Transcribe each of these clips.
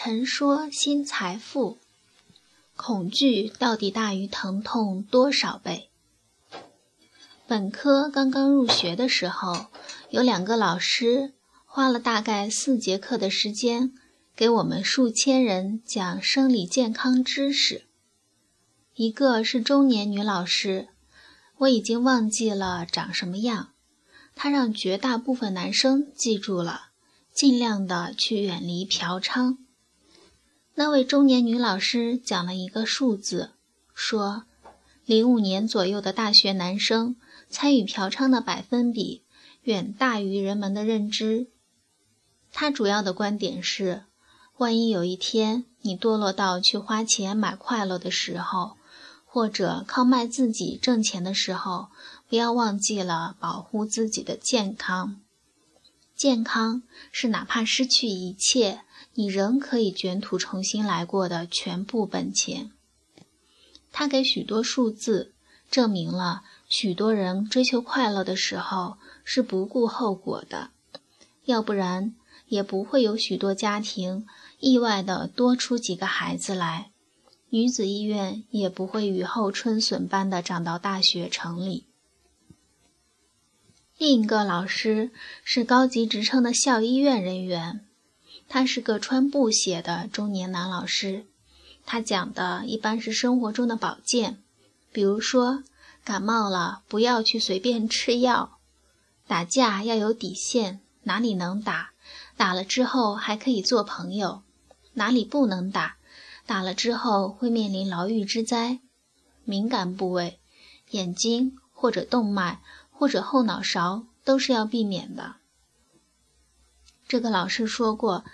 陈说新财富，恐惧到底大于疼痛多少倍？本科刚刚入学的时候，有两个老师花了大概四节课的时间，给我们数千人讲生理健康知识。一个是中年女老师，我已经忘记了长什么样，她让绝大部分男生记住了，尽量的去远离嫖娼。那位中年女老师讲了一个数字，说，零五年左右的大学男生参与嫖娼的百分比远大于人们的认知。她主要的观点是，万一有一天你堕落到去花钱买快乐的时候，或者靠卖自己挣钱的时候，不要忘记了保护自己的健康。健康是哪怕失去一切。你仍可以卷土重新来过的全部本钱。他给许多数字证明了许多人追求快乐的时候是不顾后果的，要不然也不会有许多家庭意外的多出几个孩子来，女子医院也不会雨后春笋般的长到大学城里。另一个老师是高级职称的校医院人员。他是个穿布鞋的中年男老师，他讲的一般是生活中的保健，比如说感冒了不要去随便吃药，打架要有底线，哪里能打，打了之后还可以做朋友；哪里不能打，打了之后会面临牢狱之灾。敏感部位，眼睛或者动脉或者后脑勺都是要避免的。这个老师说过，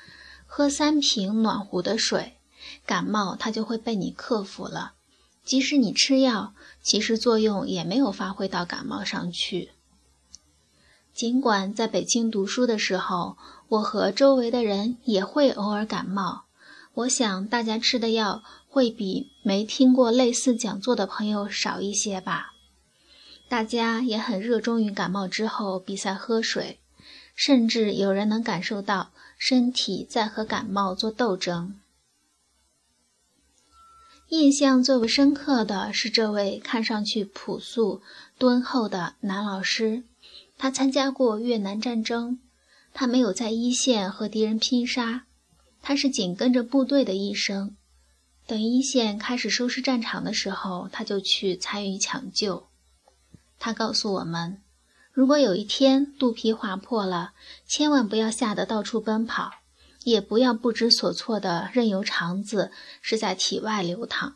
喝三瓶暖壶的水，感冒它就会被你克服了。即使你吃药，其实作用也没有发挥到感冒上去。尽管在北京读书的时候，我和周围的人也会偶尔感冒，我想大家吃的药会比没听过类似讲座的朋友少一些吧。大家也很热衷于感冒之后比赛喝水。甚至有人能感受到身体在和感冒做斗争。印象最为深刻的是这位看上去朴素敦厚的男老师，他参加过越南战争，他没有在一线和敌人拼杀，他是紧跟着部队的医生。等一线开始收拾战场的时候，他就去参与抢救。他告诉我们。如果有一天肚皮划破了，千万不要吓得到处奔跑，也不要不知所措的任由肠子是在体外流淌。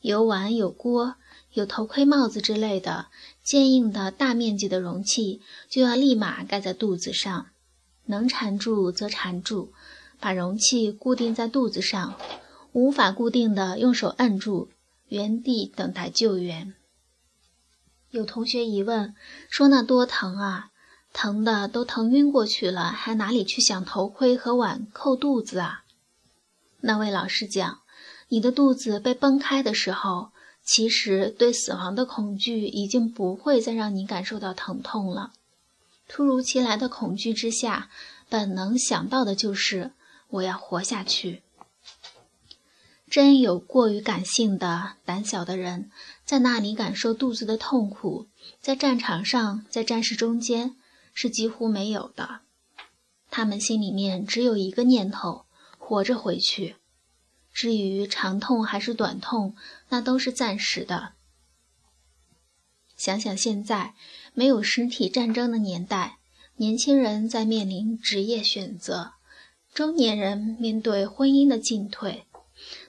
有碗、有锅、有头盔、帽子之类的坚硬的大面积的容器，就要立马盖在肚子上，能缠住则缠住，把容器固定在肚子上，无法固定的用手按住，原地等待救援。有同学疑问说：“那多疼啊，疼的都疼晕过去了，还哪里去想头盔和碗扣肚子啊？”那位老师讲：“你的肚子被崩开的时候，其实对死亡的恐惧已经不会再让你感受到疼痛了。突如其来的恐惧之下，本能想到的就是我要活下去。”真有过于感性的、胆小的人，在那里感受肚子的痛苦，在战场上，在战士中间是几乎没有的。他们心里面只有一个念头：活着回去。至于长痛还是短痛，那都是暂时的。想想现在没有实体战争的年代，年轻人在面临职业选择，中年人面对婚姻的进退。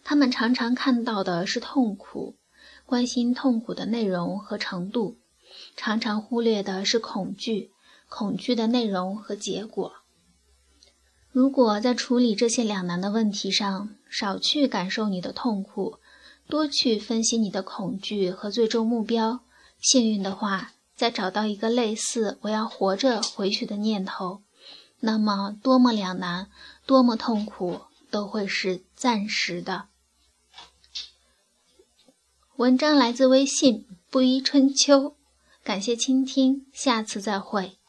他们常常看到的是痛苦，关心痛苦的内容和程度；常常忽略的是恐惧，恐惧的内容和结果。如果在处理这些两难的问题上，少去感受你的痛苦，多去分析你的恐惧和最终目标，幸运的话，再找到一个类似“我要活着回去”的念头，那么多么两难，多么痛苦。都会是暂时的。文章来自微信不衣春秋，感谢倾听，下次再会。